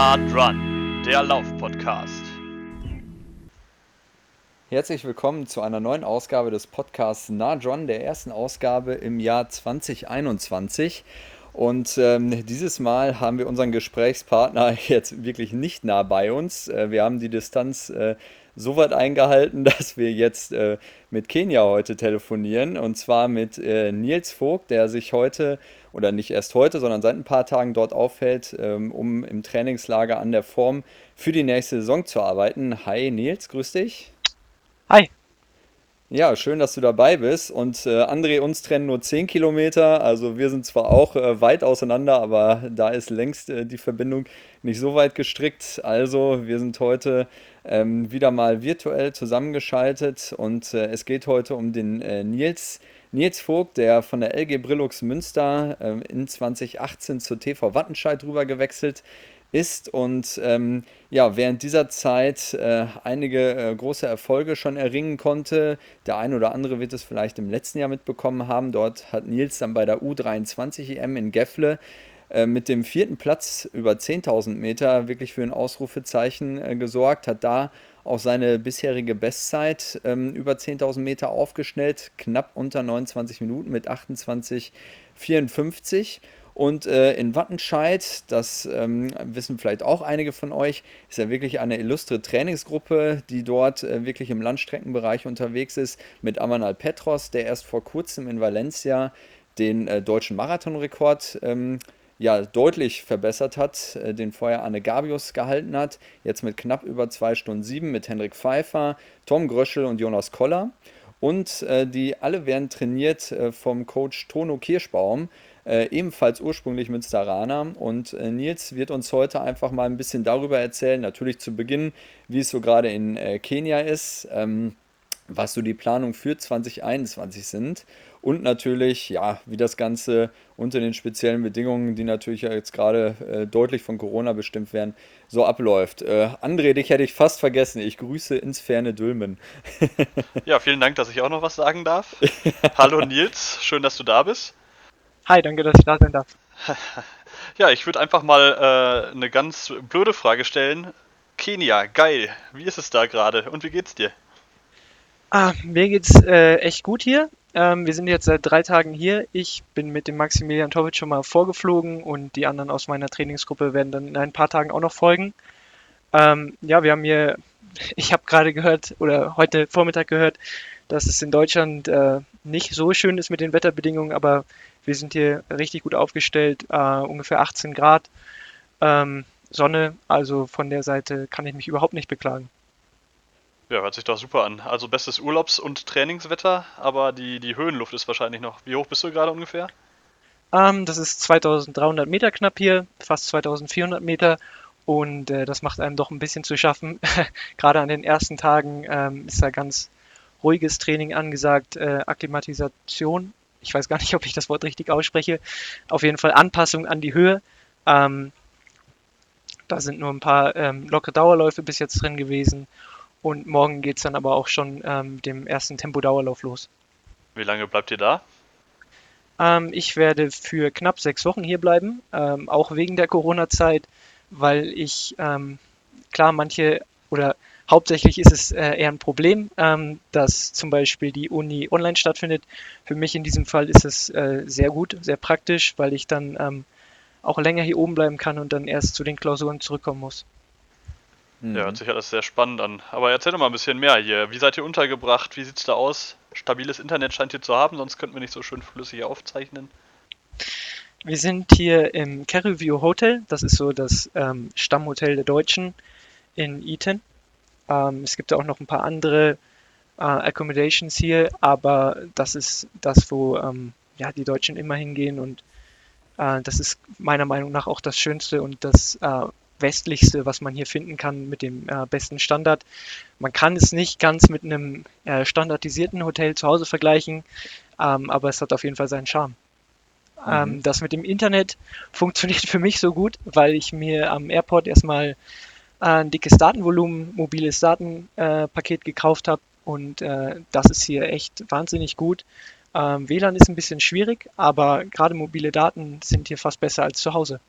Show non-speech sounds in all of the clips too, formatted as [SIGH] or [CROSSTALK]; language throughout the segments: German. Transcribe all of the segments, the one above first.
Nard Run, der Lauf-Podcast. Herzlich willkommen zu einer neuen Ausgabe des Podcasts Nard Run, der ersten Ausgabe im Jahr 2021. Und ähm, dieses Mal haben wir unseren Gesprächspartner [LAUGHS] jetzt wirklich nicht nah bei uns. Äh, wir haben die Distanz äh, so weit eingehalten, [LAUGHS] dass wir jetzt äh, mit Kenia heute telefonieren. Und zwar mit äh, Nils Vogt, der sich heute, oder nicht erst heute, sondern seit ein paar Tagen dort aufhält, ähm, um im Trainingslager an der Form für die nächste Saison zu arbeiten. Hi Nils, grüß dich. Hi. Ja, schön, dass du dabei bist. Und äh, André, uns trennen nur 10 Kilometer. Also wir sind zwar auch äh, weit auseinander, aber da ist längst äh, die Verbindung nicht so weit gestrickt. Also wir sind heute ähm, wieder mal virtuell zusammengeschaltet und äh, es geht heute um den äh, Nils. Nils Vogt, der von der LG Brillux Münster ähm, in 2018 zur TV Wattenscheid rüber gewechselt ist und ähm, ja, während dieser Zeit äh, einige äh, große Erfolge schon erringen konnte. Der ein oder andere wird es vielleicht im letzten Jahr mitbekommen haben. Dort hat Nils dann bei der U23 EM in Gefle äh, mit dem vierten Platz über 10.000 Meter wirklich für ein Ausrufezeichen äh, gesorgt, hat da auch seine bisherige Bestzeit ähm, über 10.000 Meter aufgeschnellt, knapp unter 29 Minuten mit 28,54 und äh, in Wattenscheid, das ähm, wissen vielleicht auch einige von euch, ist ja wirklich eine illustre Trainingsgruppe, die dort äh, wirklich im Landstreckenbereich unterwegs ist, mit Amanal Petros, der erst vor kurzem in Valencia den äh, deutschen Marathonrekord ähm, ja, deutlich verbessert hat, äh, den vorher Anne Gabius gehalten hat. Jetzt mit knapp über 2 Stunden 7 mit Henrik Pfeiffer, Tom Gröschel und Jonas Koller. Und äh, die alle werden trainiert äh, vom Coach Tono Kirschbaum, äh, ebenfalls ursprünglich Münsteraner. Und äh, Nils wird uns heute einfach mal ein bisschen darüber erzählen, natürlich zu Beginn, wie es so gerade in Kenia ist, ähm, was so die Planungen für 2021 sind und natürlich, ja, wie das Ganze unter den speziellen Bedingungen, die natürlich ja jetzt gerade äh, deutlich von Corona bestimmt werden, so abläuft. Äh, André, dich hätte ich fast vergessen. Ich grüße ins ferne Dülmen. [LAUGHS] ja, vielen Dank, dass ich auch noch was sagen darf. Hallo Nils, schön, dass du da bist. Hi, danke, dass ich da sein darf. [LAUGHS] ja, ich würde einfach mal äh, eine ganz blöde Frage stellen. Kenia, geil. Wie ist es da gerade und wie geht's dir? Ah, mir geht's äh, echt gut hier. Ähm, wir sind jetzt seit drei Tagen hier. Ich bin mit dem Maximilian Tovic schon mal vorgeflogen und die anderen aus meiner Trainingsgruppe werden dann in ein paar Tagen auch noch folgen. Ähm, ja, wir haben hier, [LAUGHS] ich habe gerade gehört oder heute Vormittag gehört, dass es in Deutschland äh, nicht so schön ist mit den Wetterbedingungen, aber wir sind hier richtig gut aufgestellt, äh, ungefähr 18 Grad ähm, Sonne, also von der Seite kann ich mich überhaupt nicht beklagen. Ja, hört sich doch super an. Also bestes Urlaubs- und Trainingswetter, aber die, die Höhenluft ist wahrscheinlich noch. Wie hoch bist du gerade ungefähr? Ähm, das ist 2300 Meter knapp hier, fast 2400 Meter und äh, das macht einem doch ein bisschen zu schaffen. [LAUGHS] gerade an den ersten Tagen ähm, ist da ganz ruhiges Training angesagt, äh, Akklimatisation ich weiß gar nicht, ob ich das Wort richtig ausspreche, auf jeden Fall Anpassung an die Höhe. Ähm, da sind nur ein paar ähm, lockere Dauerläufe bis jetzt drin gewesen und morgen geht es dann aber auch schon ähm, mit dem ersten Tempo-Dauerlauf los. Wie lange bleibt ihr da? Ähm, ich werde für knapp sechs Wochen hier bleiben, ähm, auch wegen der Corona-Zeit, weil ich, ähm, klar, manche oder Hauptsächlich ist es äh, eher ein Problem, ähm, dass zum Beispiel die Uni online stattfindet. Für mich in diesem Fall ist es äh, sehr gut, sehr praktisch, weil ich dann ähm, auch länger hier oben bleiben kann und dann erst zu den Klausuren zurückkommen muss. Ja, hört sich alles sehr spannend an. Aber erzähl doch mal ein bisschen mehr hier. Wie seid ihr untergebracht? Wie sieht's da aus? Stabiles Internet scheint ihr zu haben, sonst könnten wir nicht so schön flüssig aufzeichnen. Wir sind hier im Carriview Hotel. Das ist so das ähm, Stammhotel der Deutschen in Eton. Ähm, es gibt auch noch ein paar andere äh, Accommodations hier, aber das ist das, wo ähm, ja, die Deutschen immer hingehen und äh, das ist meiner Meinung nach auch das Schönste und das äh, westlichste, was man hier finden kann mit dem äh, besten Standard. Man kann es nicht ganz mit einem äh, standardisierten Hotel zu Hause vergleichen, ähm, aber es hat auf jeden Fall seinen Charme. Mhm. Ähm, das mit dem Internet funktioniert für mich so gut, weil ich mir am Airport erstmal ein dickes Datenvolumen, mobiles Datenpaket äh, gekauft habe und äh, das ist hier echt wahnsinnig gut. Ähm, WLAN ist ein bisschen schwierig, aber gerade mobile Daten sind hier fast besser als zu Hause.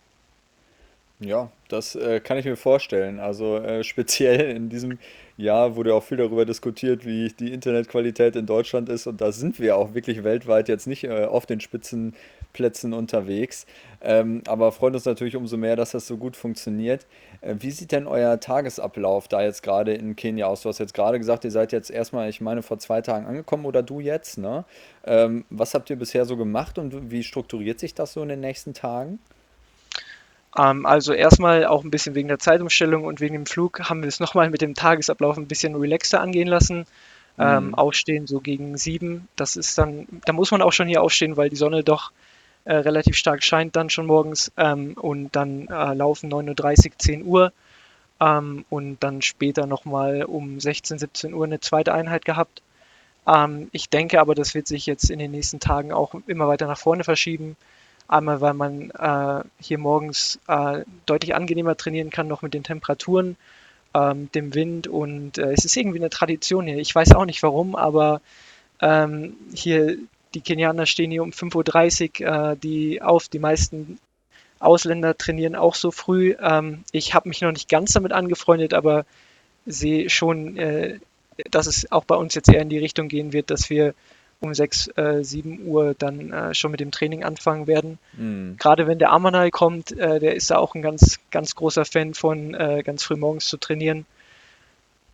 Ja, das äh, kann ich mir vorstellen. Also äh, [LAUGHS] speziell in diesem Jahr wurde auch viel darüber diskutiert, wie die Internetqualität in Deutschland ist. Und da sind wir auch wirklich weltweit jetzt nicht äh, auf den Spitzenplätzen unterwegs. Ähm, aber freut uns natürlich umso mehr, dass das so gut funktioniert. Äh, wie sieht denn euer Tagesablauf da jetzt gerade in Kenia aus? Du hast jetzt gerade gesagt, ihr seid jetzt erstmal, ich meine, vor zwei Tagen angekommen oder du jetzt, ne? Ähm, was habt ihr bisher so gemacht und wie strukturiert sich das so in den nächsten Tagen? Ähm, also erstmal auch ein bisschen wegen der Zeitumstellung und wegen dem Flug haben wir es nochmal mit dem Tagesablauf ein bisschen relaxter angehen lassen. Ähm, Mhm. aufstehen so gegen sieben. Das ist dann, da muss man auch schon hier aufstehen, weil die Sonne doch äh, relativ stark scheint dann schon morgens. Ähm, und dann äh, laufen 9.30 Uhr, 10 Uhr. Ähm, und dann später nochmal um 16, 17 Uhr eine zweite Einheit gehabt. Ähm, ich denke aber, das wird sich jetzt in den nächsten Tagen auch immer weiter nach vorne verschieben. Einmal, weil man äh, hier morgens äh, deutlich angenehmer trainieren kann, noch mit den Temperaturen, ähm, dem Wind und äh, es ist irgendwie eine Tradition hier. Ich weiß auch nicht warum, aber ähm, hier die Kenianer stehen hier um 5.30 Uhr äh, die auf. Die meisten Ausländer trainieren auch so früh. Ähm, ich habe mich noch nicht ganz damit angefreundet, aber sehe schon, äh, dass es auch bei uns jetzt eher in die Richtung gehen wird, dass wir um 6, äh, 7 Uhr dann äh, schon mit dem Training anfangen werden. Mhm. Gerade wenn der Amanai kommt, äh, der ist da auch ein ganz, ganz großer Fan von, äh, ganz früh morgens zu trainieren.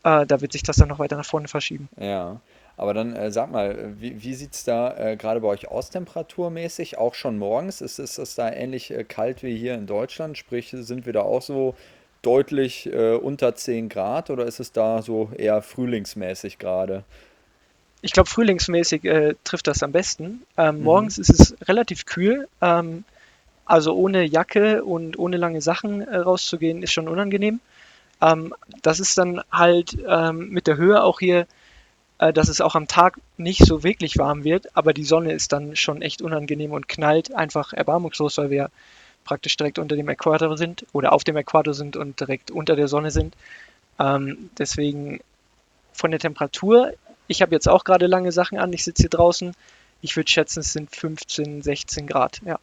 Äh, da wird sich das dann noch weiter nach vorne verschieben. Ja, aber dann äh, sag mal, wie, wie sieht es da äh, gerade bei euch aus temperaturmäßig? Auch schon morgens? Ist, ist es da ähnlich äh, kalt wie hier in Deutschland? Sprich, sind wir da auch so deutlich unter 10 Grad oder ist es da so eher frühlingsmäßig gerade? Ich glaube, frühlingsmäßig äh, trifft das am besten. Ähm, Mhm. morgens ist es relativ kühl. Ähm, also ohne Jacke und ohne lange Sachen äh, rauszugehen, ist schon unangenehm. Ähm, das ist dann halt ähm, mit der Höhe auch hier, äh, dass es auch am Tag nicht so wirklich warm wird, aber die Sonne ist dann schon echt unangenehm und knallt einfach erbarmungslos, weil wir praktisch direkt unter dem Äquator sind oder auf dem Äquator sind und direkt unter der Sonne sind. Ähm, deswegen von der Temperatur, ich habe jetzt auch gerade lange Sachen an, ich sitze hier draußen. Ich würde schätzen, es sind 15, 16 Grad. Ja.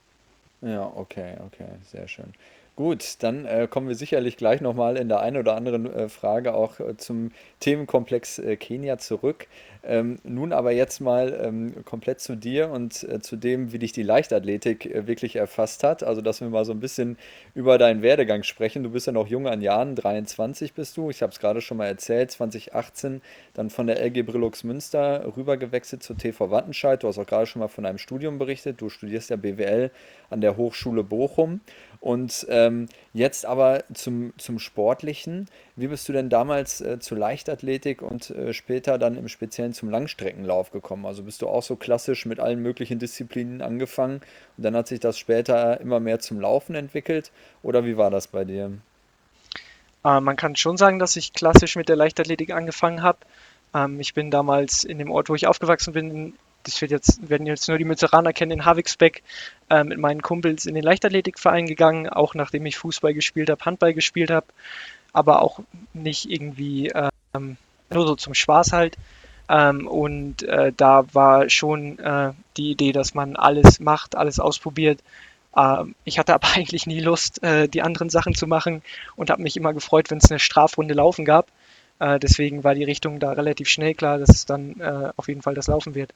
Ja, okay, okay, sehr schön. Gut, dann äh, kommen wir sicherlich gleich nochmal in der einen oder anderen äh, Frage auch äh, zum Themenkomplex äh, Kenia zurück. Ähm, nun aber jetzt mal ähm, komplett zu dir und äh, zu dem, wie dich die Leichtathletik äh, wirklich erfasst hat. Also, dass wir mal so ein bisschen über deinen Werdegang sprechen. Du bist ja noch jung an Jahren, 23 bist du. Ich habe es gerade schon mal erzählt, 2018 dann von der LG Brillux Münster rübergewechselt zur TV Wattenscheid. Du hast auch gerade schon mal von einem Studium berichtet. Du studierst ja BWL an der Hochschule Bochum. Und ähm, jetzt aber zum, zum Sportlichen. Wie bist du denn damals äh, zur Leichtathletik und äh, später dann im Speziellen zum Langstreckenlauf gekommen? Also bist du auch so klassisch mit allen möglichen Disziplinen angefangen und dann hat sich das später immer mehr zum Laufen entwickelt? Oder wie war das bei dir? Äh, man kann schon sagen, dass ich klassisch mit der Leichtathletik angefangen habe. Ähm, ich bin damals in dem Ort, wo ich aufgewachsen bin, das wird jetzt, werden jetzt nur die Münzeraner kennen, in Havixbeck, äh, mit meinen Kumpels in den Leichtathletikverein gegangen, auch nachdem ich Fußball gespielt habe, Handball gespielt habe, aber auch nicht irgendwie ähm, nur so zum Spaß halt. Ähm, und äh, da war schon äh, die Idee, dass man alles macht, alles ausprobiert. Ähm, ich hatte aber [LAUGHS] eigentlich nie Lust, äh, die anderen Sachen zu machen und habe mich immer gefreut, wenn es eine Strafrunde Laufen gab. Äh, deswegen war die Richtung da relativ schnell klar, dass es dann äh, auf jeden Fall das Laufen wird.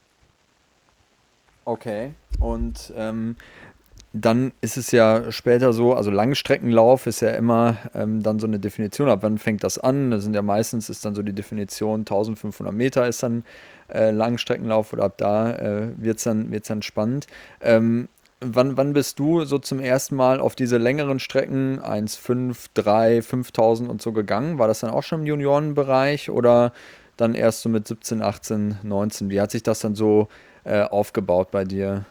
Okay. Und ähm, dann ist es ja später so, also Langstreckenlauf ist ja immer ähm, dann so eine Definition. Ab wann fängt das an? Das sind ja meistens ist dann so die Definition 1500 Meter ist dann äh, Langstreckenlauf oder ab da äh, wird es dann, wird's dann spannend. Ähm, wann, wann bist du so zum ersten Mal auf diese längeren Strecken 1, 5, 3, 5000 und so gegangen? War das dann auch schon im Juniorenbereich oder dann erst so mit 17, 18, 19? Wie hat sich das dann so äh, aufgebaut bei dir?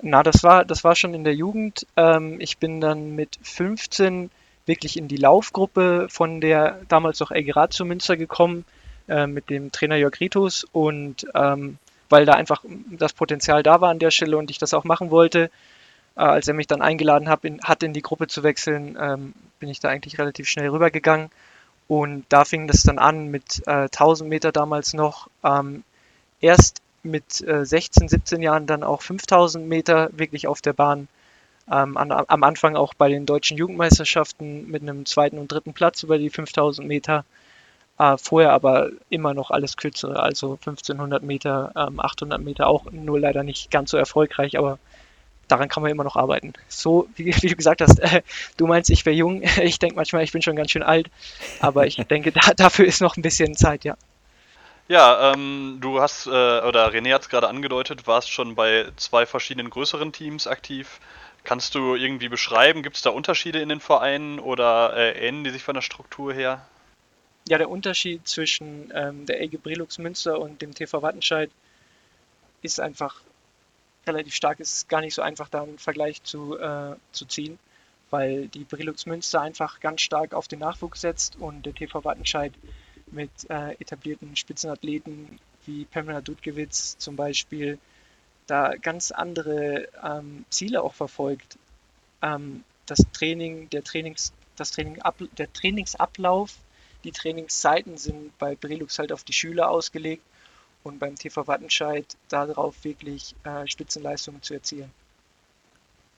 Na, das war, das war schon in der Jugend. Ähm, ich bin dann mit 15 wirklich in die Laufgruppe von der damals noch LG Ratio Münster gekommen, äh, mit dem Trainer Jörg Ritus und ähm, weil da einfach das Potenzial da war an der Stelle und ich das auch machen wollte, äh, als er mich dann eingeladen hat, in, hat, in die Gruppe zu wechseln, ähm, bin ich da eigentlich relativ schnell rübergegangen. Und da fing das dann an mit äh, 1000 Meter damals noch. Ähm, erst mit äh, 16, 17 Jahren dann auch 5000 Meter wirklich auf der Bahn. Ähm, an, am Anfang auch bei den deutschen Jugendmeisterschaften mit einem zweiten und dritten Platz über die 5000 Meter. Äh, vorher aber immer noch alles kürzere, also 1500 Meter, ähm, 800 Meter auch, nur leider nicht ganz so erfolgreich, aber daran kann man immer noch arbeiten. So, wie, [LAUGHS] wie du gesagt hast, äh, du meinst, ich wäre jung. [LAUGHS] Ich denke manchmal, ich bin schon ganz schön alt, aber ich [LAUGHS] denke, da, dafür ist noch ein bisschen Zeit, ja. Ja, ähm, du hast, äh, oder René hat es gerade angedeutet, warst schon bei zwei verschiedenen größeren Teams aktiv. Kannst du irgendwie beschreiben, gibt es da Unterschiede in den Vereinen oder äh, ähneln die sich von der Struktur her? Ja, der Unterschied zwischen ähm, der EG Brelux Münster und dem TV Wattenscheid ist einfach relativ stark. Es ist gar nicht so einfach, da einen Vergleich zu, äh, zu ziehen, weil die Brelux Münster einfach ganz stark auf den Nachwuchs setzt und der TV Wattenscheid mit äh, etablierten Spitzenathleten wie Pamela Dudkewitz zum Beispiel da ganz andere ähm, Ziele auch verfolgt. Ähm, das Training, der Trainings, das Training, der Trainingsablauf, die Trainingszeiten sind bei Brelux halt auf die Schüler ausgelegt und beim TV Wattenscheid darauf wirklich äh, Spitzenleistungen zu erzielen.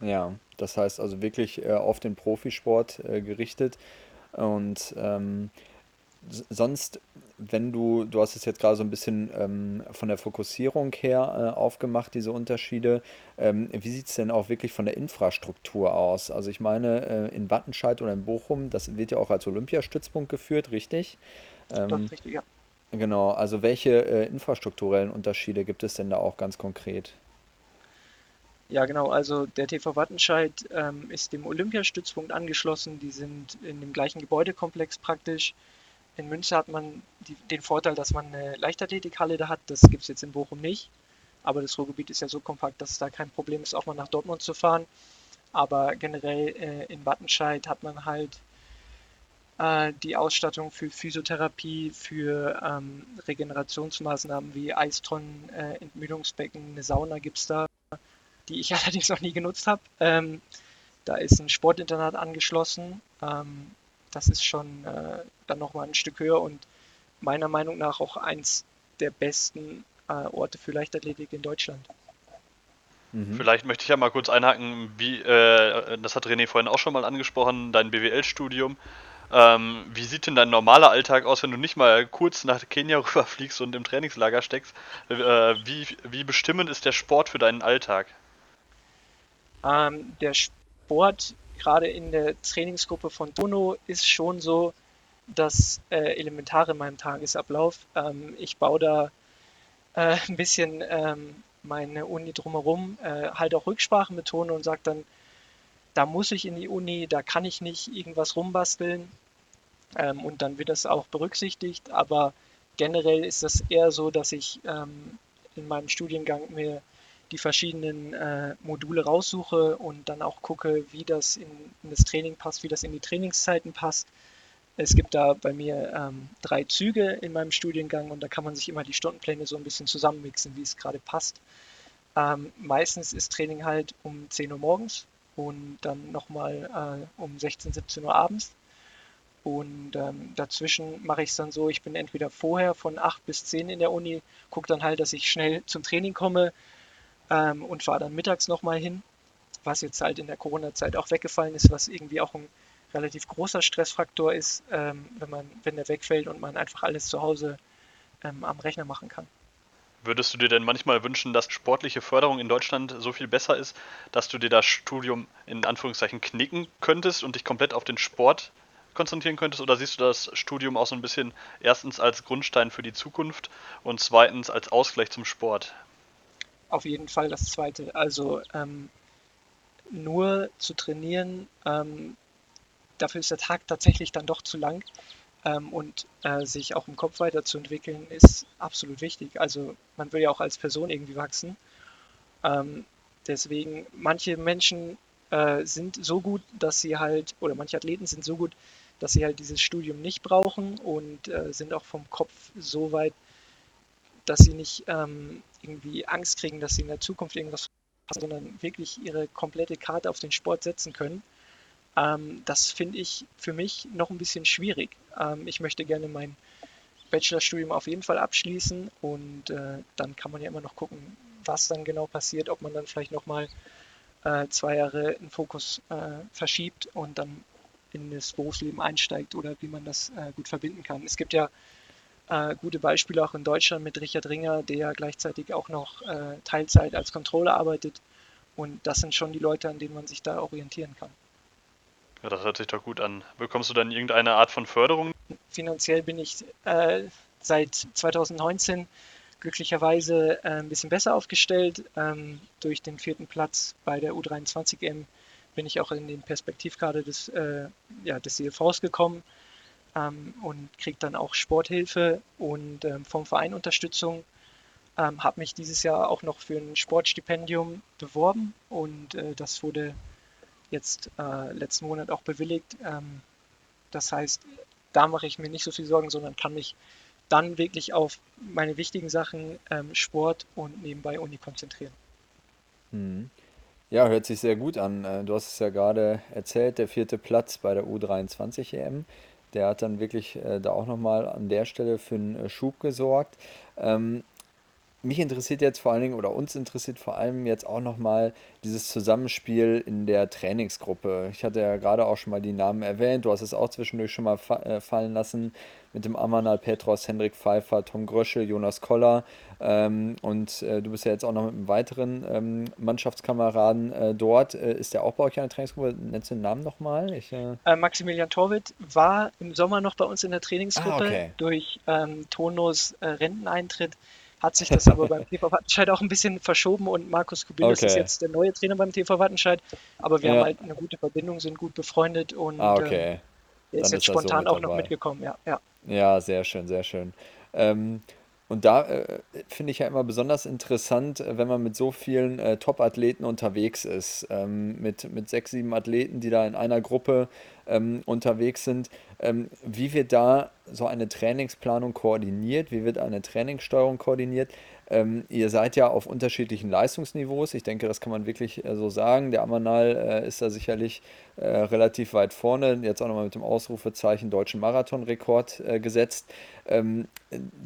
Ja, das heißt also wirklich äh, auf den Profisport äh, gerichtet. Und ähm, sonst, wenn du, du hast es jetzt gerade so ein bisschen ähm, von der Fokussierung her äh, aufgemacht, diese Unterschiede. Ähm, wie sieht es denn auch wirklich von der Infrastruktur aus? Also ich meine, äh, in Wattenscheid oder in Bochum, das wird ja auch als Olympiastützpunkt geführt, richtig? Ähm, Doch, richtig, ja. Genau, also welche äh, infrastrukturellen Unterschiede gibt es denn da auch ganz konkret? Ja, genau. Also der TV Wattenscheid ähm, ist dem Olympiastützpunkt angeschlossen. Die sind in dem gleichen Gebäudekomplex praktisch. In Münster hat man die, den Vorteil, dass man eine Leichtathletikhalle da hat. Das gibt es jetzt in Bochum nicht. Aber das Ruhrgebiet ist ja so kompakt, dass es da kein Problem ist, auch mal nach Dortmund zu fahren. Aber generell äh, in Wattenscheid hat man halt äh, die Ausstattung für Physiotherapie, für ähm, Regenerationsmaßnahmen wie Eistonnen, äh, Entmüdungsbecken, eine Sauna gibt es da, die ich [LAUGHS] allerdings noch nie genutzt habe. Ähm, da ist ein Sportinternat angeschlossen. Ähm, das ist schon äh, dann nochmal ein Stück höher und meiner Meinung nach auch eins der besten äh, Orte für Leichtathletik in Deutschland. Mhm. Vielleicht möchte ich ja mal kurz einhaken, wie, äh, das hat René vorhin auch schon mal angesprochen, dein BWL-Studium. Ähm, wie sieht denn dein normaler Alltag aus, wenn du nicht mal kurz nach Kenia [LAUGHS] rüberfliegst und im Trainingslager steckst? Äh, wie, wie bestimmend ist der Sport für deinen Alltag? Ähm, der Sport, gerade in der Trainingsgruppe von Tono, ist schon so das äh, Elementare in meinem Tagesablauf. Ähm, ich baue da äh, ein bisschen ähm, meine Uni drumherum, äh, halt auch Rücksprachen mit Tono und sage dann, da muss ich in die Uni, da kann ich nicht irgendwas rumbasteln. Ähm, und dann wird das auch berücksichtigt. Aber generell ist das eher so, dass ich ähm, in meinem Studiengang mir die verschiedenen äh, Module raussuche und dann auch gucke, wie das in, in, das Training passt, wie das in die Trainingszeiten passt. Es gibt da bei mir ähm, drei Züge in meinem Studiengang und da kann man sich immer die Stundenpläne so ein bisschen zusammenmixen, wie es gerade passt. Ähm, meistens ist Training halt um 10 Uhr morgens und dann nochmal äh, um 16, 17 Uhr abends. Und ähm, dazwischen mache ich es dann so, ich bin entweder vorher von 8 bis 10 in der Uni, gucke dann halt, dass ich schnell zum Training komme ähm, und fahre dann mittags nochmal hin, was jetzt halt in der Corona-Zeit auch weggefallen ist, was irgendwie auch ein relativ großer Stressfaktor ist, ähm, wenn man, wenn der wegfällt und man einfach alles zu Hause ähm, am Rechner machen kann. Würdest du dir denn manchmal wünschen, dass sportliche Förderung in Deutschland so viel besser ist, dass du dir das Studium in Anführungszeichen knicken könntest und dich komplett auf den Sport konzentrieren könntest? Oder siehst du das Studium auch so ein bisschen erstens als Grundstein für die Zukunft und zweitens als Ausgleich zum Sport? Auf jeden Fall das Zweite. Also ähm, nur zu trainieren, ähm, dafür ist der Tag tatsächlich dann doch zu lang. Ähm, und äh, sich auch im Kopf weiterzuentwickeln, ist absolut wichtig. Also man will ja auch als Person irgendwie wachsen. Ähm, deswegen, manche Menschen äh, sind so gut, dass sie halt, oder manche Athleten sind so gut, dass sie halt dieses Studium nicht brauchen und äh, sind auch vom Kopf so weit, dass sie nicht ähm, irgendwie Angst kriegen, dass sie in der Zukunft irgendwas sondern wirklich ihre komplette Karte auf den Sport setzen können. Ähm, das finde ich für mich noch ein bisschen schwierig. Ähm, ich möchte gerne mein Bachelorstudium auf jeden Fall abschließen und äh, dann kann man ja immer noch gucken, was dann genau passiert, ob man dann vielleicht nochmal äh, zwei Jahre den Fokus äh, verschiebt und dann in das Berufsleben einsteigt oder wie man das äh, gut verbinden kann. Es gibt ja äh, gute Beispiele auch in Deutschland mit Richard Ringer, der gleichzeitig auch noch äh, Teilzeit als Controller arbeitet. Und das sind schon die Leute, an denen man sich da orientieren kann. Ja, das hört sich doch gut an. Bekommst du dann irgendeine Art von Förderung? Finanziell bin ich äh, seit 2019 glücklicherweise äh, ein bisschen besser aufgestellt. Ähm, durch den vierten Platz bei der U23M bin ich auch in den Perspektivkader des, äh, ja, des CFVs gekommen ähm, und kriege dann auch Sporthilfe und ähm, vom Verein Unterstützung. Ähm, habe mich dieses Jahr auch noch für ein Sportstipendium beworben und äh, das wurde jetzt äh, letzten Monat auch bewilligt. Ähm, das heißt, da mache ich mir nicht so viel Sorgen, sondern kann mich dann wirklich auf meine wichtigen Sachen ähm, Sport und nebenbei Uni konzentrieren. Mhm. Ja, hört sich sehr gut an. Äh, du hast es ja gerade erzählt, der vierte Platz bei der U23 EM. Der hat dann wirklich äh, da auch nochmal an der Stelle für einen äh, Schub gesorgt. Ähm, mich interessiert jetzt vor allen Dingen oder uns interessiert vor allem jetzt auch nochmal dieses Zusammenspiel in der Trainingsgruppe. Ich hatte ja gerade auch schon mal die Namen erwähnt, du hast es auch zwischendurch schon mal fa äh, fallen lassen mit dem Amanal Petros, Hendrik Pfeiffer, Tom Gröschel, Jonas Koller ähm, und äh, du bist ja jetzt auch noch mit einem weiteren ähm, Mannschaftskameraden äh, dort. Äh, ist der auch bei euch in der Trainingsgruppe? Nennst du den Namen nochmal? Äh, äh, Maximilian Torwitt war im Sommer noch bei uns in der Trainingsgruppe ah, okay. durch ähm, Tonos Renteneintritt hat sich das aber beim TV Wattenscheid auch ein bisschen verschoben und Markus Kubilis okay. ist jetzt der neue Trainer beim TV Wattenscheid. Aber wir ja. haben halt eine gute Verbindung, sind gut befreundet und ah, okay. ähm, er ist jetzt spontan so auch noch mitgekommen, ja. Ja, ja sehr schön, sehr schön. Ähm, und da äh, finde ich ja immer besonders interessant, äh, wenn man mit so vielen äh, Top-Athleten unterwegs ist. Ähm, mit, mit sechs, sieben Athleten, die da in einer Gruppe ähm, unterwegs sind. Ähm, wie wird da so eine Trainingsplanung koordiniert? Wie wird eine Trainingssteuerung koordiniert? Ähm, ihr seid ja auf unterschiedlichen Leistungsniveaus. Ich denke, das kann man wirklich äh, so sagen. Der Amanal äh, ist da sicherlich äh, relativ weit vorne. Jetzt auch nochmal mit dem Ausrufezeichen deutschen Marathonrekord äh, gesetzt. Ähm,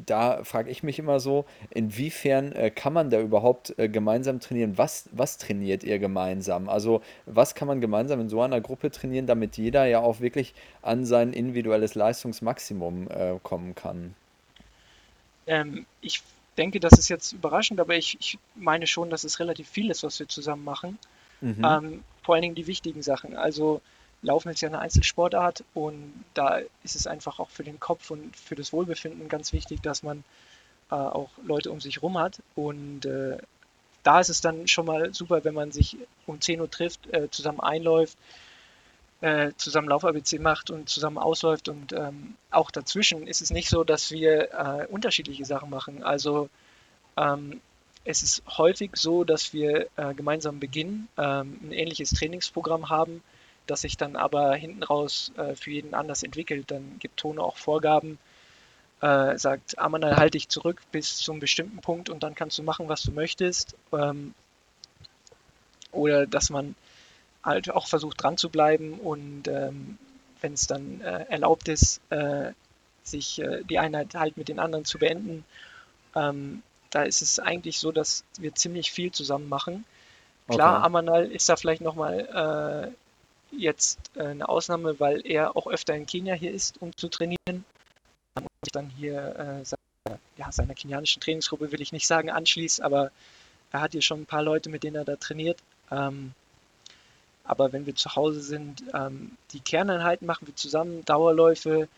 da frage ich mich immer so, inwiefern äh, kann man da überhaupt äh, gemeinsam trainieren? Was, was trainiert ihr gemeinsam? Also was kann man gemeinsam in so einer Gruppe trainieren, damit jeder ja auch wirklich an sein individuelles Leistungsmaximum kommen kann? Ähm, ich denke, das ist jetzt überraschend, aber ich, ich meine schon, dass es relativ viel ist, was wir zusammen machen. Mhm. Ähm, vor allen Dingen die wichtigen Sachen. Also Laufen ist ja eine Einzelsportart und da ist es einfach auch für den Kopf und für das Wohlbefinden ganz wichtig, dass man äh, auch Leute um sich herum hat. Und äh, da ist es dann schon mal super, wenn man sich um 10 Uhr trifft, äh, zusammen einläuft, äh, zusammen Lauf-ABC macht und zusammen ausläuft. Und ähm, auch dazwischen ist es nicht so, dass wir äh, unterschiedliche Sachen machen. Also ähm, es ist häufig so, dass wir äh, gemeinsam beginnen, ähm, ein ähnliches Trainingsprogramm haben, das sich dann aber hinten raus äh, für jeden anders entwickelt. Dann gibt Tone auch Vorgaben, äh, sagt, Amanal, halte dich zurück bis zum bestimmten Punkt und dann kannst du machen, was du möchtest. Ähm, oder dass man halt auch versucht dran zu bleiben und ähm, wenn es dann äh, erlaubt ist, äh, sich äh, die Einheit halt mit den anderen zu beenden, ähm, da ist es eigentlich so, dass wir ziemlich viel zusammen machen. Klar, okay. Amanal ist da vielleicht nochmal äh, jetzt äh, eine Ausnahme, weil er auch öfter in Kenia hier ist, um zu trainieren. Und sich dann hier äh, seine, ja, seiner kenianischen Trainingsgruppe, will ich nicht sagen, anschließt, aber er hat hier schon ein paar Leute, mit denen er da trainiert. Ähm, aber wenn wir zu Hause sind, ähm, die Kerneinheiten machen wir zusammen, Dauerläufe,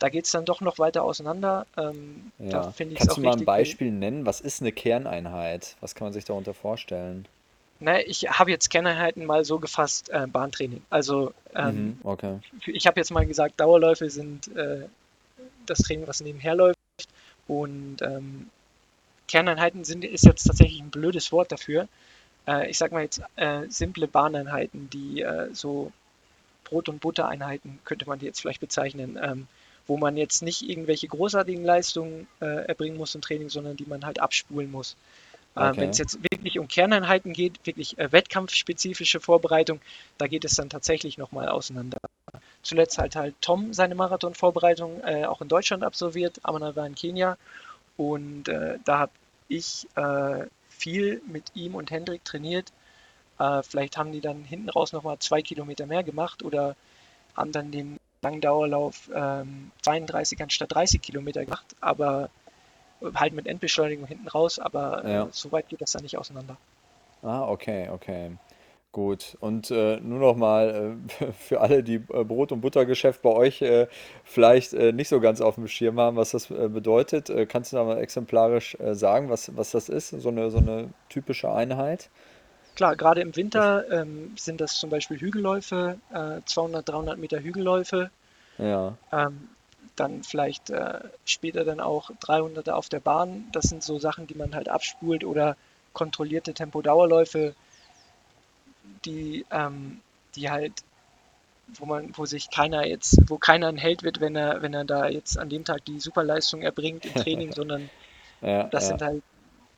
da geht es dann doch noch weiter auseinander. Ähm, ja. Kannst du mal ein Beispiel nennen? Was ist eine Kerneinheit? Was kann man sich darunter vorstellen? Ne, ich habe jetzt Kerneinheiten mal so gefasst, äh, Bahntraining. Also ähm, mhm, okay. ich habe jetzt mal gesagt, Dauerläufe sind äh, das Training, was nebenher läuft. Und ähm, Kerneinheiten sind, ist jetzt tatsächlich ein blödes Wort dafür äh, ich sag mal jetzt, äh, simple Bahneinheiten, die äh, so Brot- und Buttereinheiten könnte man die jetzt vielleicht bezeichnen, ähm, wo man jetzt nicht irgendwelche großartigen Leistungen äh, erbringen muss im Training, sondern die man halt abspulen muss. Ähm, okay. Wenn es jetzt wirklich um Kerneinheiten geht, wirklich äh, wettkampfspezifische Vorbereitung, da geht es dann tatsächlich nochmal auseinander. Zuletzt halt halt Tom seine Marathonvorbereitung äh, auch in Deutschland absolviert, Amana war in Kenia und da habe ich viel mit ihm und Hendrik trainiert, Äh, vielleicht haben die dann hinten raus nochmal zwei Kilometer mehr gemacht oder haben dann den Langdauerlauf ähm, 32 anstatt 30 Kilometer gemacht, aber halt mit Endbeschleunigung hinten raus, aber äh, Ja. so weit geht das dann nicht auseinander. Ah, okay, okay. Gut. Und äh, nur noch mal äh, [LAUGHS] für alle, die äh, Brot- und Buttergeschäft bei euch äh, vielleicht äh, nicht so ganz auf dem Schirm haben, was das äh, bedeutet. Äh, kannst du da mal exemplarisch äh, sagen, was, was das ist? So eine, so eine typische Einheit? Klar, gerade im Winter ähm, sind das zum Beispiel Hügelläufe, äh, 200, 300 Meter Hügelläufe, Ja, ähm, dann vielleicht äh, später dann auch 300 auf der Bahn. Das sind so Sachen, die man halt abspult oder kontrollierte Tempodauerläufe, die, ähm, die halt, wo man, wo sich keiner jetzt, wo keiner ein Held wird, wenn er, wenn er da jetzt an dem Tag die Superleistung erbringt im Training, [LAUGHS] sondern ja, das ja. sind halt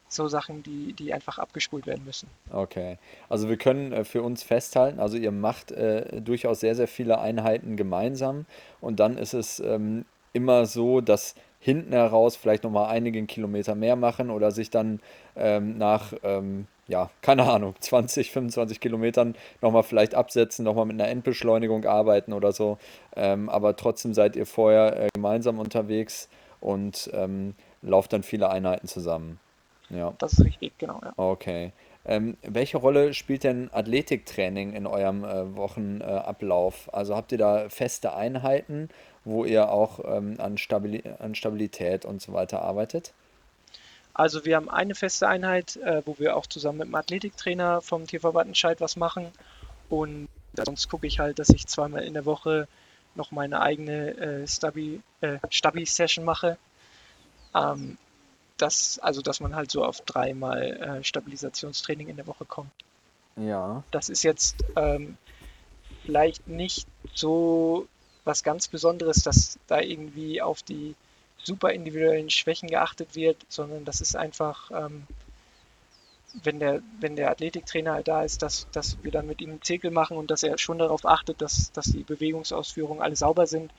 so Sachen, die, die einfach abgespult werden müssen. Okay. Also wir können äh, für uns festhalten, also ihr macht äh, durchaus sehr, sehr viele Einheiten gemeinsam und dann ist es ähm, immer so, dass hinten heraus vielleicht nochmal einige Kilometer mehr machen oder sich dann ähm, nach, ähm, ja, keine Ahnung, [LAUGHS] 20, 25 Kilometern nochmal vielleicht absetzen, nochmal mit einer Endbeschleunigung arbeiten oder so. Ähm, aber trotzdem seid ihr vorher äh, gemeinsam unterwegs und ähm, lauft dann viele Einheiten zusammen. Ja. Das ist richtig, genau, ja. Okay. Ähm, welche Rolle spielt denn Athletiktraining in eurem äh, Wochenablauf? Also habt ihr da feste Einheiten, wo ihr auch ähm, an Stabili an Stabilität und so weiter arbeitet? Also wir haben eine feste Einheit, äh, wo wir auch zusammen mit dem Athletiktrainer vom TV Wattenscheid was machen. Und sonst gucke ich halt, dass ich zweimal in der Woche noch meine eigene äh, Stabi, äh, Stabi-Session mache. Ähm, das, also dass man halt so auf dreimal äh, Stabilisationstraining in der Woche kommt. Ja. Das ist jetzt ähm, vielleicht nicht so was ganz Besonderes, dass da irgendwie auf die super individuellen Schwächen geachtet wird, sondern das ist einfach, ähm, wenn der, wenn der Athletiktrainer halt da ist, dass, dass wir dann mit ihm einen Zirkel machen und dass er schon darauf achtet, dass, dass die Bewegungsausführungen alle sauber sind.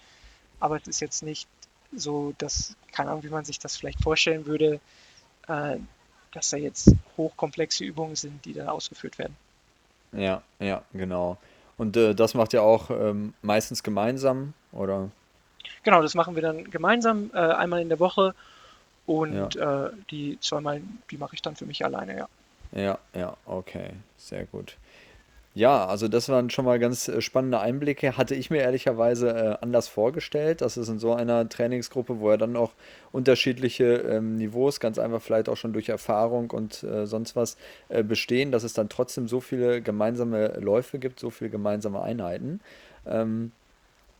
Aber es ist jetzt nicht so, dass, keine Ahnung, wie man sich das vielleicht vorstellen würde, äh, dass da jetzt hochkomplexe Übungen sind, die dann ausgeführt werden. Ja, ja, genau. Und äh, das macht ihr auch ähm, meistens gemeinsam, oder? Genau, das machen wir dann gemeinsam, äh, einmal in der Woche Ja, und äh, die zweimal, die mache ich dann für mich alleine, ja. ja, ja, okay, sehr gut. Ja, also das waren schon mal ganz äh, spannende Einblicke. Hatte ich mir ehrlicherweise äh, anders vorgestellt, dass es in so einer Trainingsgruppe, wo ja dann auch unterschiedliche ähm, Niveaus, ganz einfach vielleicht auch schon durch Erfahrung und äh, sonst was äh, bestehen, dass es dann trotzdem so viele gemeinsame Läufe gibt, so viele gemeinsame Einheiten. Ähm,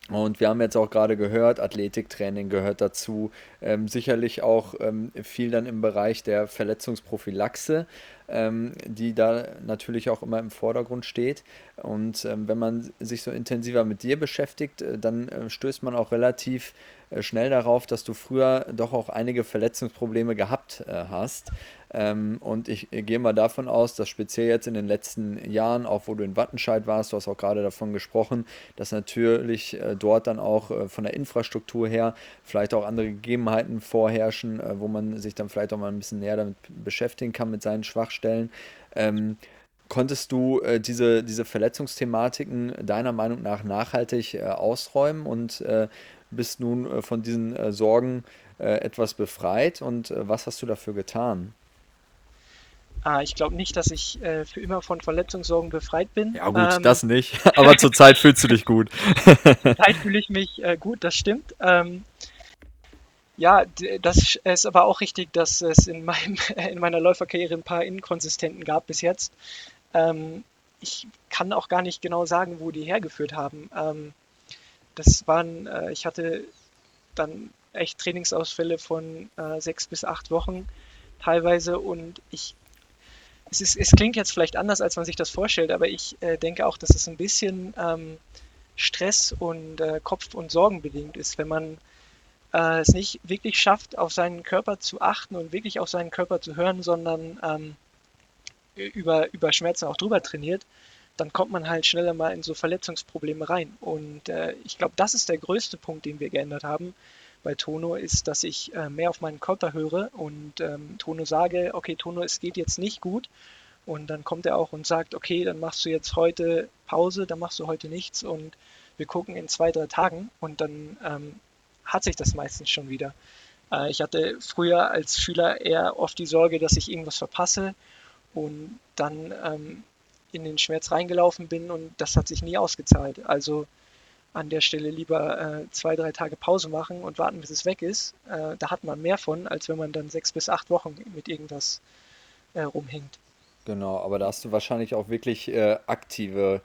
und wir haben jetzt auch gerade gehört, Athletiktraining gehört dazu. Ähm, sicherlich auch ähm, viel dann im Bereich der Verletzungsprophylaxe, ähm, die da natürlich auch immer im Vordergrund steht. Und ähm, wenn man sich so intensiver mit dir beschäftigt, äh, dann äh, stößt man auch relativ äh, schnell darauf, dass du früher doch auch einige Verletzungsprobleme gehabt äh, hast. Ähm, und ich gehe mal davon aus, dass speziell jetzt in den letzten Jahren, auch wo du in Wattenscheid warst, du hast auch gerade davon gesprochen, dass natürlich äh, dort dann auch äh, von der Infrastruktur her vielleicht auch andere Gegebenheiten vorherrschen, äh, wo man sich dann vielleicht auch mal ein bisschen näher damit beschäftigen kann mit seinen Schwachstellen. Ähm, konntest du äh, diese, diese Verletzungsthematiken deiner Meinung nach nachhaltig äh, ausräumen und äh, bist nun von diesen Sorgen etwas befreit? Und was hast du dafür getan? Ah, ich glaube nicht, dass ich äh, für immer von Verletzungssorgen befreit bin. Ja gut, Ähm, das nicht, [LAUGHS] aber zurzeit fühlst du dich gut. [LAUGHS] zurzeit fühle ich mich äh, gut, das stimmt. Ähm, ja, das ist aber auch richtig, dass es in meinem, [LAUGHS] in meiner Läuferkarriere ein paar Inkonsistenten gab bis jetzt. Ähm, ich kann auch gar nicht genau sagen, wo die hergeführt haben. Ähm, das waren, äh, ich hatte dann echt Trainingsausfälle von äh, sechs bis acht Wochen teilweise und ich, es ist, es klingt jetzt vielleicht anders, als man sich das vorstellt, aber ich äh, denke auch, dass es ein bisschen ähm, Stress und äh, Kopf- und Sorgen bedingt ist, wenn man äh, es nicht wirklich schafft, auf seinen Körper zu achten und wirklich auf seinen Körper zu hören, sondern ähm, über, über Schmerzen auch drüber trainiert, dann kommt man halt schneller mal in so Verletzungsprobleme rein. Und äh, ich glaube, das ist der größte Punkt, den wir geändert haben bei Tono, ist, dass ich äh, mehr auf meinen Körper höre und ähm, Tono sage, okay, Tono, es geht jetzt nicht gut. Und dann kommt er auch und sagt, okay, dann machst du jetzt heute Pause, dann machst du heute nichts und wir gucken in zwei, drei Tagen und dann ähm, hat sich das meistens schon wieder. Äh, ich hatte früher als Schüler eher oft die Sorge, dass ich irgendwas verpasse und dann ähm, in den Schmerz reingelaufen bin und das hat sich nie ausgezahlt. Also an der Stelle lieber äh, zwei, drei Tage Pause machen und warten, bis es weg ist. Äh, da hat man mehr von, als wenn man dann sechs bis acht Wochen mit irgendwas äh, rumhängt. Genau, aber da hast du wahrscheinlich auch wirklich äh, aktive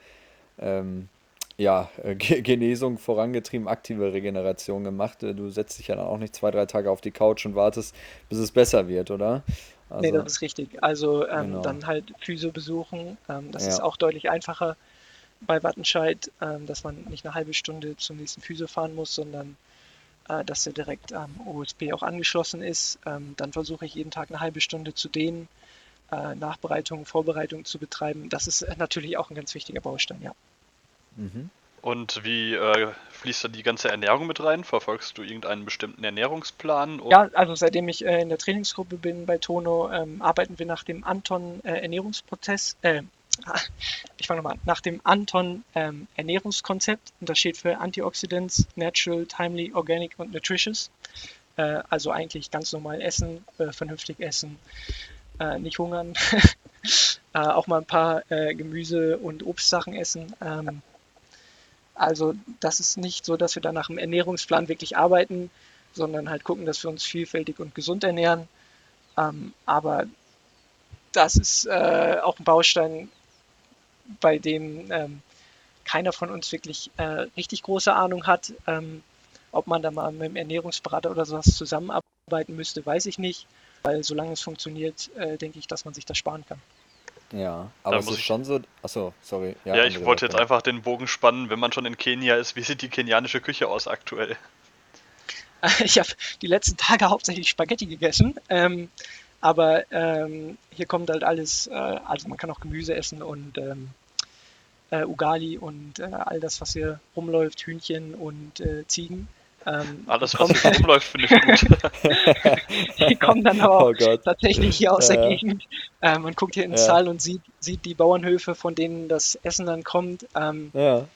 ähm, ja, äh, Genesung vorangetrieben, aktive Regeneration gemacht. Äh, du setzt dich ja dann auch nicht zwei, drei Tage auf die Couch und wartest, bis es besser wird, oder? Also, nee, das ist richtig. Also ähm, genau. dann halt Physio besuchen. Ähm, das ja. ist auch deutlich einfacher bei Wattenscheid, ähm, dass man nicht eine halbe Stunde zum nächsten Physio fahren muss, sondern äh, dass er direkt am OSP auch angeschlossen ist. Ähm, dann versuche ich jeden Tag eine halbe Stunde zu dehnen, äh, Nachbereitung, Vorbereitung zu betreiben. Das ist äh, natürlich auch ein ganz wichtiger Baustein, ja. Mhm. Und wie äh, fließt da die ganze Ernährung mit rein? Verfolgst du irgendeinen bestimmten Ernährungsplan? Ja, also seitdem ich äh, in der Trainingsgruppe bin bei Tono, ähm, arbeiten wir nach dem Anton äh, Ernährungsprozess, äh, [LAUGHS] ich fange nochmal an, nach dem Anton ähm, Ernährungskonzept. Und das steht für Antioxidants, Natural, Timely, Organic und Nutritious. Äh, also eigentlich ganz normal essen, äh, vernünftig essen, nicht hungern. [LAUGHS] auch mal ein paar Gemüse- und Obstsachen essen. Ähm, also das ist nicht so, dass wir da nach einem Ernährungsplan wirklich arbeiten, sondern halt gucken, dass wir uns vielfältig und gesund ernähren. Ähm, aber das ist äh, auch ein Baustein, bei dem ähm, keiner von uns wirklich äh, richtig große Ahnung hat. Ähm, ob man da mal mit einem Ernährungsberater oder sowas zusammenarbeiten müsste, weiß ich nicht. Weil solange es funktioniert, äh, denke ich, dass man sich das sparen kann. Ja, aber es ist schon so. Achso, sorry. Ja, ja ich wollte jetzt einfach den Bogen spannen, wenn man schon in Kenia ist, wie sieht die kenianische Küche aus aktuell? [LAUGHS] Ich habe die letzten Tage hauptsächlich Spaghetti gegessen, ähm, aber ähm, hier kommt halt alles, äh, also man kann auch Gemüse essen und ähm, äh, Ugali und äh, all das, was hier rumläuft, Hühnchen und äh, Ziegen. Ähm, Alles, was hier rumläuft, finde ich gut. [LAUGHS] die kommen dann aber auch oh tatsächlich hier aus der Gegend. Ähm, man guckt hier in den ja. Saal und sieht, sieht die Bauernhöfe, von denen das Essen dann kommt. Ähm, ja.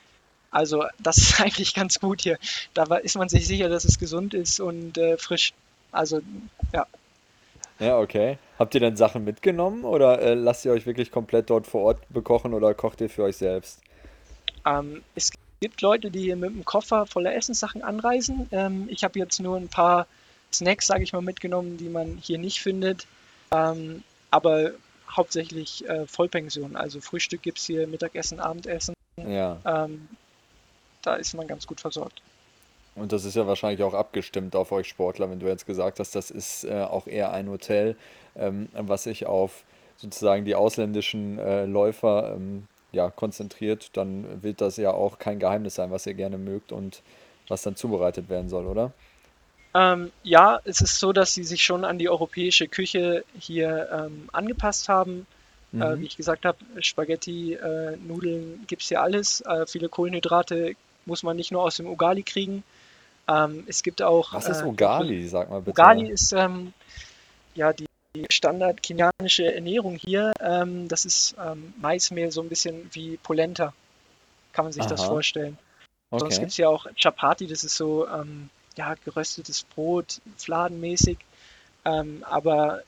Also das ist [LAUGHS] eigentlich ganz gut hier. Da ist man sich sicher, dass es gesund ist und äh, frisch. Also ja. Ja, okay. Habt ihr denn Sachen mitgenommen oder äh, lasst ihr euch wirklich komplett dort vor Ort bekochen oder kocht ihr für euch selbst? Ähm, es gibt Leute, die hier mit einem Koffer voller Essenssachen anreisen. Ähm, ich habe jetzt nur ein paar Snacks, sage ich mal, mitgenommen, die man hier nicht findet. Ähm, aber hauptsächlich äh, Vollpension. Also Frühstück gibt es hier, Mittagessen, Abendessen. Ja. Ähm, da ist man ganz gut versorgt. Und das ist ja wahrscheinlich auch abgestimmt auf euch Sportler, wenn du jetzt gesagt hast, das ist äh, auch eher ein Hotel, ähm, was sich auf sozusagen die ausländischen äh, Läufer ähm, ja, konzentriert, dann wird das ja auch kein Geheimnis sein, was ihr gerne mögt und was dann zubereitet werden soll, oder? Ähm, ja, es ist so, dass sie sich schon an die europäische Küche hier ähm, angepasst haben. Äh, mhm. Äh, wie ich gesagt habe, Spaghetti, äh, Nudeln gibt es hier alles. Äh, viele Kohlenhydrate muss man nicht nur aus dem Ugali kriegen. Ähm, es gibt auch. Was ist äh, Ugali, sag mal bitte? Ugali ist ähm, ja die Standard kenianische Ernährung hier. Ähm, das ist ähm, Maismehl so ein bisschen wie Polenta. Kann man sich Aha. das vorstellen. Okay. Sonst gibt es ja auch Chapati, das ist so ähm, ja, geröstetes Brot, fladenmäßig. Ähm, aber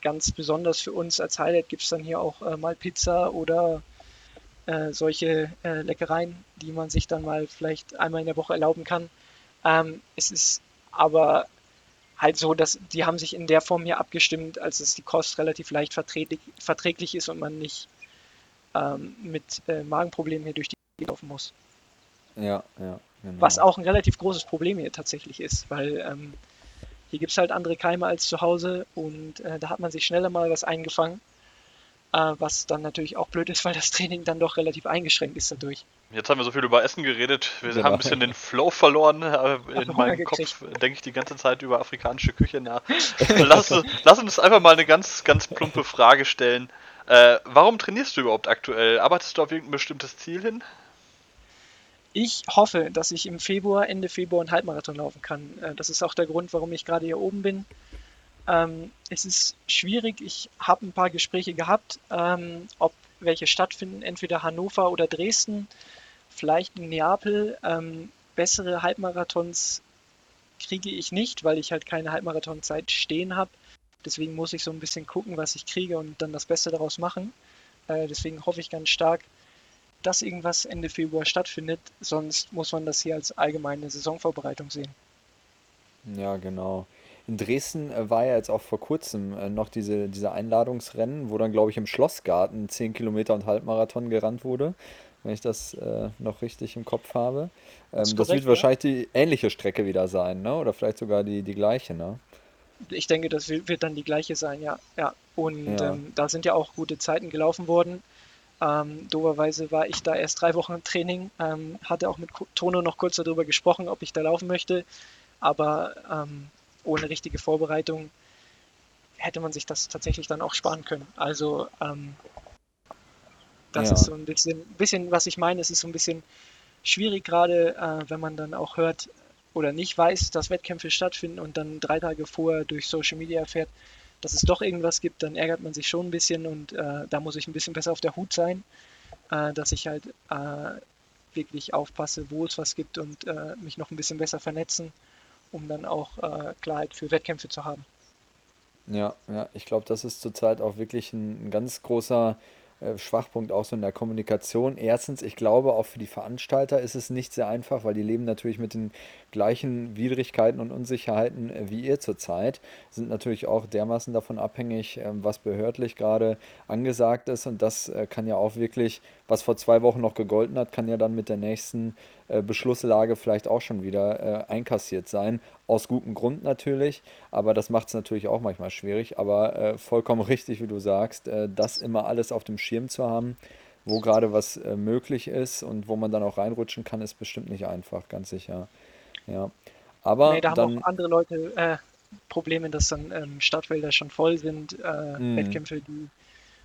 ganz besonders für uns als Highlight gibt es dann hier auch äh, mal Pizza oder äh, solche äh, Leckereien, die man sich dann mal vielleicht einmal in der Woche erlauben kann. Ähm, es ist aber halt so, dass die haben sich in der Form hier abgestimmt, als es die Kost relativ leicht verträglich, verträglich ist und man nicht ähm, mit äh, Magenproblemen hier durch die laufen muss. Ja, ja. Genau. Was auch ein relativ großes Problem hier tatsächlich ist, weil ähm, hier gibt es halt andere Keime als zu Hause und äh, da hat man sich schneller mal was eingefangen, äh, was dann natürlich auch blöd ist, weil das Training dann doch relativ eingeschränkt ist dadurch. Jetzt haben wir so viel über Essen geredet, wir genau. haben ein bisschen den Flow verloren. In meinem Kopf denke ich die ganze Zeit über afrikanische Küche nach. [LAUGHS] lass, lass, uns einfach mal eine ganz, ganz plumpe Frage stellen. Äh, warum trainierst du überhaupt aktuell? Arbeitest du auf irgendein bestimmtes Ziel hin? Ich hoffe, dass ich im Februar, Ende Februar einen Halbmarathon laufen kann. Äh, das ist auch der Grund, warum ich gerade hier oben bin. Ähm, es ist schwierig. Ich habe ein paar Gespräche gehabt, ähm, ob welche stattfinden, entweder Hannover oder Dresden, vielleicht in Neapel. Ähm, bessere Halbmarathons kriege ich nicht, weil ich halt keine Halbmarathonzeit stehen habe. Deswegen muss ich so ein bisschen gucken, was ich kriege und dann das Beste daraus machen. Äh, deswegen hoffe ich ganz stark, dass irgendwas Ende Februar stattfindet. Sonst muss man das hier als allgemeine Saisonvorbereitung sehen. Ja, genau. In Dresden äh, war ja jetzt auch vor kurzem äh, noch diese, diese Einladungsrennen, wo dann, glaube ich, im Schlossgarten 10 Kilometer und Halbmarathon gerannt wurde, wenn ich das äh, noch richtig im Kopf habe. Ähm, das korrekt, wird wahrscheinlich die ähnliche Strecke wieder sein, ne? Oder vielleicht sogar die, die gleiche, ne? Ich denke, das wird dann die gleiche sein, ja. ja. Und Ja, ähm, da sind ja auch gute Zeiten gelaufen worden. Ähm, doberweise war ich da erst drei Wochen im Training, ähm, hatte auch mit Tono noch kurz darüber gesprochen, ob ich da laufen möchte, aber ähm, ohne richtige Vorbereitung hätte man sich das tatsächlich dann auch sparen können. Also ähm, das ist ja, so ein bisschen, bisschen, was ich meine, es ist so ein bisschen schwierig gerade, äh, wenn man dann auch hört oder nicht weiß, dass Wettkämpfe stattfinden und dann drei Tage vorher durch Social Media erfährt, dass es doch irgendwas gibt, dann ärgert man sich schon ein bisschen und äh, da muss ich ein bisschen besser auf der Hut sein, äh, dass ich halt äh, wirklich aufpasse, wo es was gibt und äh, mich noch ein bisschen besser vernetzen, um dann auch äh, Klarheit für Wettkämpfe zu haben. ja, ja. Ich glaube, das ist zurzeit auch wirklich ein, ein ganz großer äh, Schwachpunkt auch so in der Kommunikation. Erstens, ich glaube, auch für die Veranstalter ist es nicht sehr einfach, weil die leben natürlich mit den gleichen Widrigkeiten und Unsicherheiten wie ihr zurzeit, sind natürlich auch dermaßen davon abhängig, ähm, was behördlich gerade angesagt ist. Und das äh, kann ja auch wirklich, was vor zwei Wochen noch gegolten hat, kann ja dann mit der nächsten äh, Beschlusslage vielleicht auch schon wieder äh, einkassiert sein. Aus gutem Grund natürlich, aber das macht es natürlich auch manchmal schwierig. Aber vollkommen [LAUGHS] richtig, wie du sagst, das immer alles auf dem Schirm zu haben, wo gerade was möglich ist und wo man dann auch reinrutschen kann, ist bestimmt nicht einfach, ganz sicher. Ja. Nee, Aber da haben auch dann, andere Leute äh, Probleme, dass dann ähm, Startfelder schon voll sind, äh, mh, Wettkämpfe, die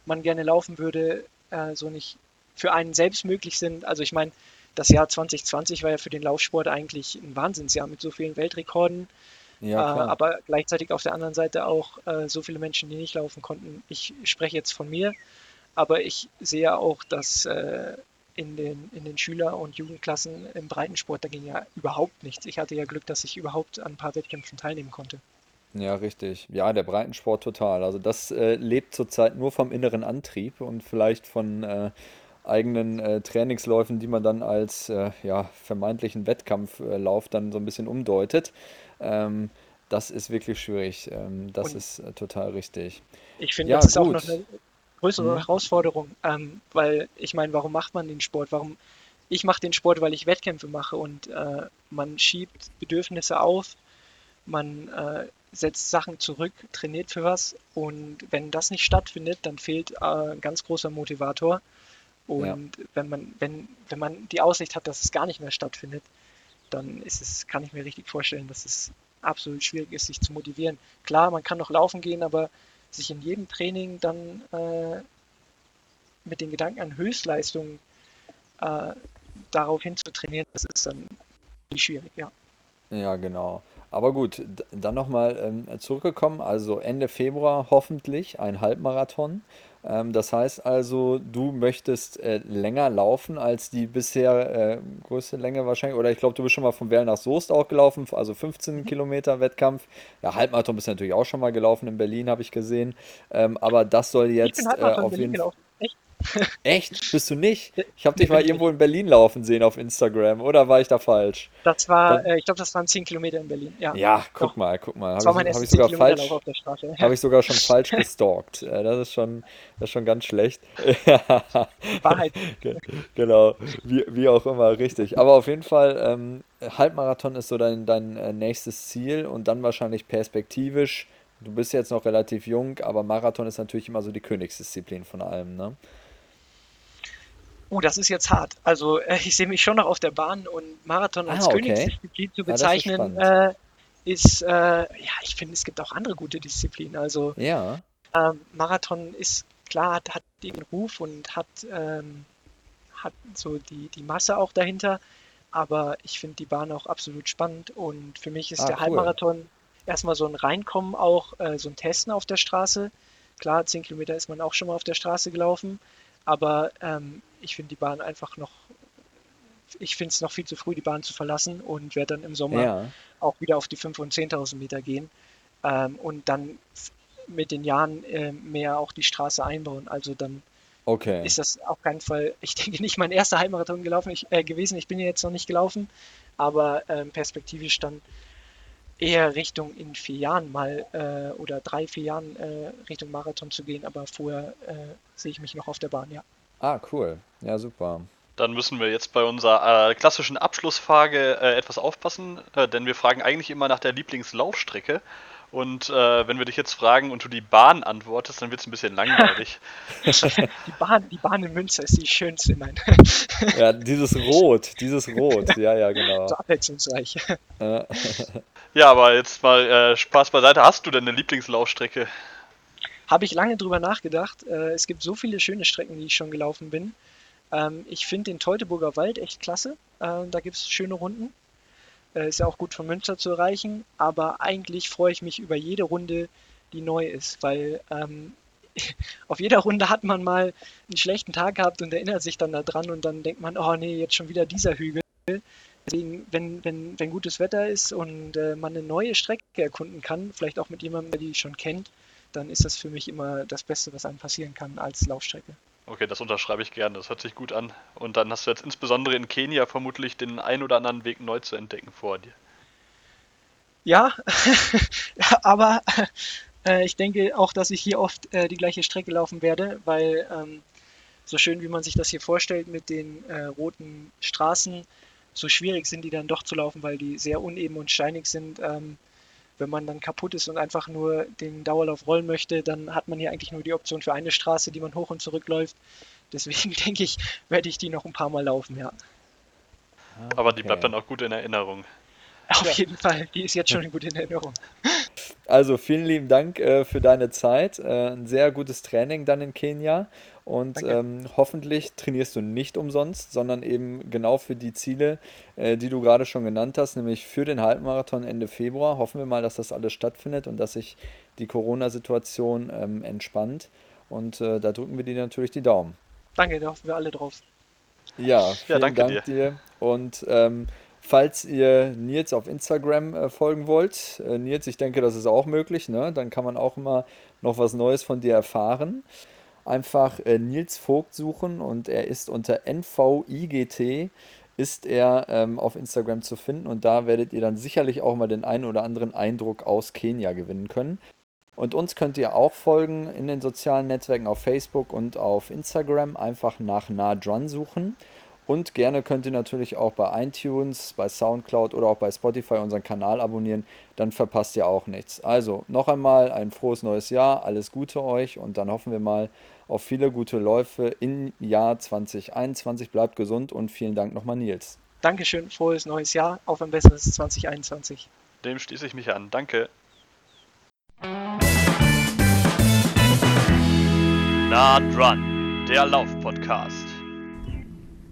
man gerne laufen würde, äh, so nicht für einen selbst möglich sind. Also ich meine, das Jahr 2020 war ja für den Laufsport eigentlich ein Wahnsinnsjahr mit so vielen Weltrekorden, äh, ja klar. aber gleichzeitig auf der anderen Seite auch äh, so viele Menschen, die nicht laufen konnten. Ich spreche jetzt von mir, aber ich sehe auch, dass äh, in den, in den Schüler- und Jugendklassen im Breitensport, da ging ja überhaupt nichts. Ich hatte ja Glück, dass ich überhaupt an ein paar Wettkämpfen teilnehmen konnte. Ja, richtig. Ja, der Breitensport total. Also das äh, lebt zurzeit nur vom inneren Antrieb und vielleicht von äh, eigenen äh, Trainingsläufen, die man dann als äh, ja, vermeintlichen Wettkampflauf dann so ein bisschen umdeutet. Ähm, das ist wirklich schwierig. Ähm, das Und ist äh, total richtig. ich finde, Ja, das ist auch noch gut. eine größere Hm? Herausforderung, ähm, weil ich meine, warum macht man den Sport? Warum? Ich mache den Sport, weil ich Wettkämpfe mache und äh, man schiebt Bedürfnisse auf, man äh, setzt Sachen zurück, trainiert für was und wenn das nicht stattfindet, dann fehlt äh, ein ganz großer Motivator. Ja, Und wenn man, wenn, wenn man die Aussicht hat, dass es gar nicht mehr stattfindet, dann ist es, kann ich mir richtig vorstellen, dass es absolut schwierig ist, sich zu motivieren. Klar, man kann noch laufen gehen, aber sich in jedem Training dann äh, mit den Gedanken an Höchstleistung äh, darauf hin zu trainieren, das ist dann schwierig, ja. ja, genau. Aber gut, dann nochmal ähm, zurückgekommen. Also Ende Februar hoffentlich ein Halbmarathon. Ähm, das heißt also, du möchtest äh, länger laufen als die bisher äh, größte Länge wahrscheinlich. Oder ich glaube, du bist schon mal von Werl nach Soest auch gelaufen, also 15 Kilometer Wettkampf. Ja, Halbmarathon bist du natürlich auch schon mal gelaufen in Berlin, habe ich gesehen. Ähm, aber das soll jetzt äh, auf jeden Fall. Echt? Bist du nicht? Ich habe dich mal irgendwo in Berlin laufen sehen auf Instagram. Oder war ich da falsch? Das war, äh, ich glaube, das waren 10 Kilometer in Berlin. Ja, ja, doch. guck mal, guck mal. Habe ich, hab ich 10 sogar falsch, Straße. habe ich sogar schon falsch [LAUGHS] gestalkt. Äh, Das ist schon, das ist schon ganz schlecht. Ja, [LAUGHS] Wahrheit. ge- genau. Wie, wie auch immer, richtig. Aber auf jeden Fall, ähm, Halbmarathon ist so dein, dein äh, nächstes Ziel und dann wahrscheinlich perspektivisch. Du bist jetzt noch relativ jung, aber Marathon ist natürlich immer so die Königsdisziplin von allem, ne? Oh, das ist jetzt hart. Also, äh, ich sehe mich schon noch auf der Bahn und Marathon als Ah, okay. Königsdisziplin zu Ja, ist bezeichnen, spannend. äh, ist, äh, ja, ich finde, es gibt auch andere gute Disziplinen. Also, Ja, ähm, Marathon ist klar, hat, hat den Ruf und hat, ähm, hat so die, die Masse auch dahinter. Aber ich finde die Bahn auch absolut spannend und für mich ist ah, der cool. Halbmarathon erstmal so ein Reinkommen auch, äh, so ein Testen auf der Straße. Klar, 10 Kilometer ist man auch schon mal auf der Straße gelaufen, aber ähm, ich finde die Bahn einfach noch, ich finde es noch viel zu früh, die Bahn zu verlassen und werde dann im Sommer Ja, auch wieder auf die 5.000 und 10.000 Meter gehen ähm, und dann mit den Jahren äh, mehr auch die Straße einbauen. Also dann okay. ist das auf keinen Fall, [LAUGHS] ich denke nicht mein erster Halbmarathon gelaufen ich, äh, gewesen. Ich bin ja jetzt noch nicht gelaufen, aber ähm, perspektivisch dann eher Richtung in vier Jahren mal äh, oder drei, vier Jahren äh, Richtung Marathon zu gehen, aber vorher äh, sehe ich mich noch auf der Bahn, ja. Ah, cool. Ja, super. Dann müssen wir jetzt bei unserer äh, klassischen Abschlussfrage äh, etwas aufpassen, äh, denn wir fragen eigentlich immer nach der Lieblingslaufstrecke. Und äh, wenn wir dich jetzt fragen und du die Bahn antwortest, dann wird es ein bisschen langweilig. [LAUGHS] [LAUGHS] Die Bahn, die Bahn in Münster ist die schönste, nein, [LAUGHS] Ja, dieses Rot, dieses Rot. Ja, ja, genau. so abwechslungsreich. Ja, aber jetzt mal äh, Spaß beiseite. Hast du denn eine Lieblingslaufstrecke? Habe ich lange drüber nachgedacht. Äh, es gibt so viele schöne Strecken, die ich schon gelaufen bin. Ähm, ich finde den Teutoburger Wald echt klasse. Äh, da gibt es schöne Runden. Äh, ist ja auch gut von Münster zu erreichen. Aber eigentlich freue ich mich über jede Runde, die neu ist, weil ähm, [LAUGHS] auf jeder Runde hat man mal einen schlechten Tag gehabt und erinnert sich dann daran und dann denkt man, oh nee, jetzt schon wieder dieser Hügel. Deswegen, wenn, wenn, wenn gutes Wetter ist und äh, man eine neue Strecke erkunden kann, vielleicht auch mit jemandem, der die schon kennt, dann ist das für mich immer das Beste, was einem passieren kann als Laufstrecke. Okay, das unterschreibe ich gerne, das hört sich gut an. Und dann hast du jetzt insbesondere in Kenia vermutlich den ein oder anderen Weg neu zu entdecken vor dir. Ja, [LAUGHS] aber äh, ich denke auch, dass ich hier oft äh, die gleiche Strecke laufen werde, weil ähm, so schön wie man sich das hier vorstellt mit den äh, roten Straßen, so schwierig sind die dann doch zu laufen, weil die sehr uneben und steinig sind. Ähm, wenn man dann kaputt ist und einfach nur den Dauerlauf rollen möchte, dann hat man hier eigentlich nur die Option für eine Straße, die man hoch und zurück läuft. [LAUGHS] Deswegen denke ich, werde ich die noch ein paar Mal laufen, ja. Aber die okay. bleibt dann auch gut in Erinnerung. Auf jeden Fall, die ist jetzt schon gut in Erinnerung. Also vielen lieben Dank äh, für deine Zeit. Äh, ein sehr gutes Training dann in Kenia. Und ähm, hoffentlich trainierst du nicht umsonst, sondern eben genau für die Ziele, äh, die du gerade schon genannt hast, nämlich für den Halbmarathon Ende Februar. Hoffen wir mal, dass das alles stattfindet und dass sich die Corona-Situation ähm, entspannt. Und äh, da drücken wir dir natürlich die Daumen. Danke, da hoffen wir alle drauf. Ja, vielen danke Dank dir. Und ähm, falls ihr Nils auf Instagram äh, folgen wollt, äh, Nils, ich denke, das ist auch möglich, ne? Dann kann man auch immer noch was Neues von dir erfahren. Einfach äh, Nils Vogt suchen und er ist unter NVIGT ist er ähm, auf Instagram zu finden und da werdet ihr dann sicherlich auch mal den einen oder anderen Eindruck aus Kenia gewinnen können. Und uns könnt ihr auch folgen in den sozialen Netzwerken auf Facebook und auf Instagram. Einfach nach Nah Dran suchen. Und gerne könnt ihr natürlich auch bei iTunes, bei Soundcloud oder auch bei Spotify unseren Kanal abonnieren. Dann verpasst ihr auch nichts. Also noch einmal ein frohes neues Jahr. Alles Gute euch und dann hoffen wir mal auf viele gute Läufe im Jahr 2021. Bleibt gesund und vielen Dank nochmal, Nils. Dankeschön, frohes neues Jahr, auf ein besseres 2021. Dem schließe ich mich an. Danke. Nah dran, der Lauf-Podcast.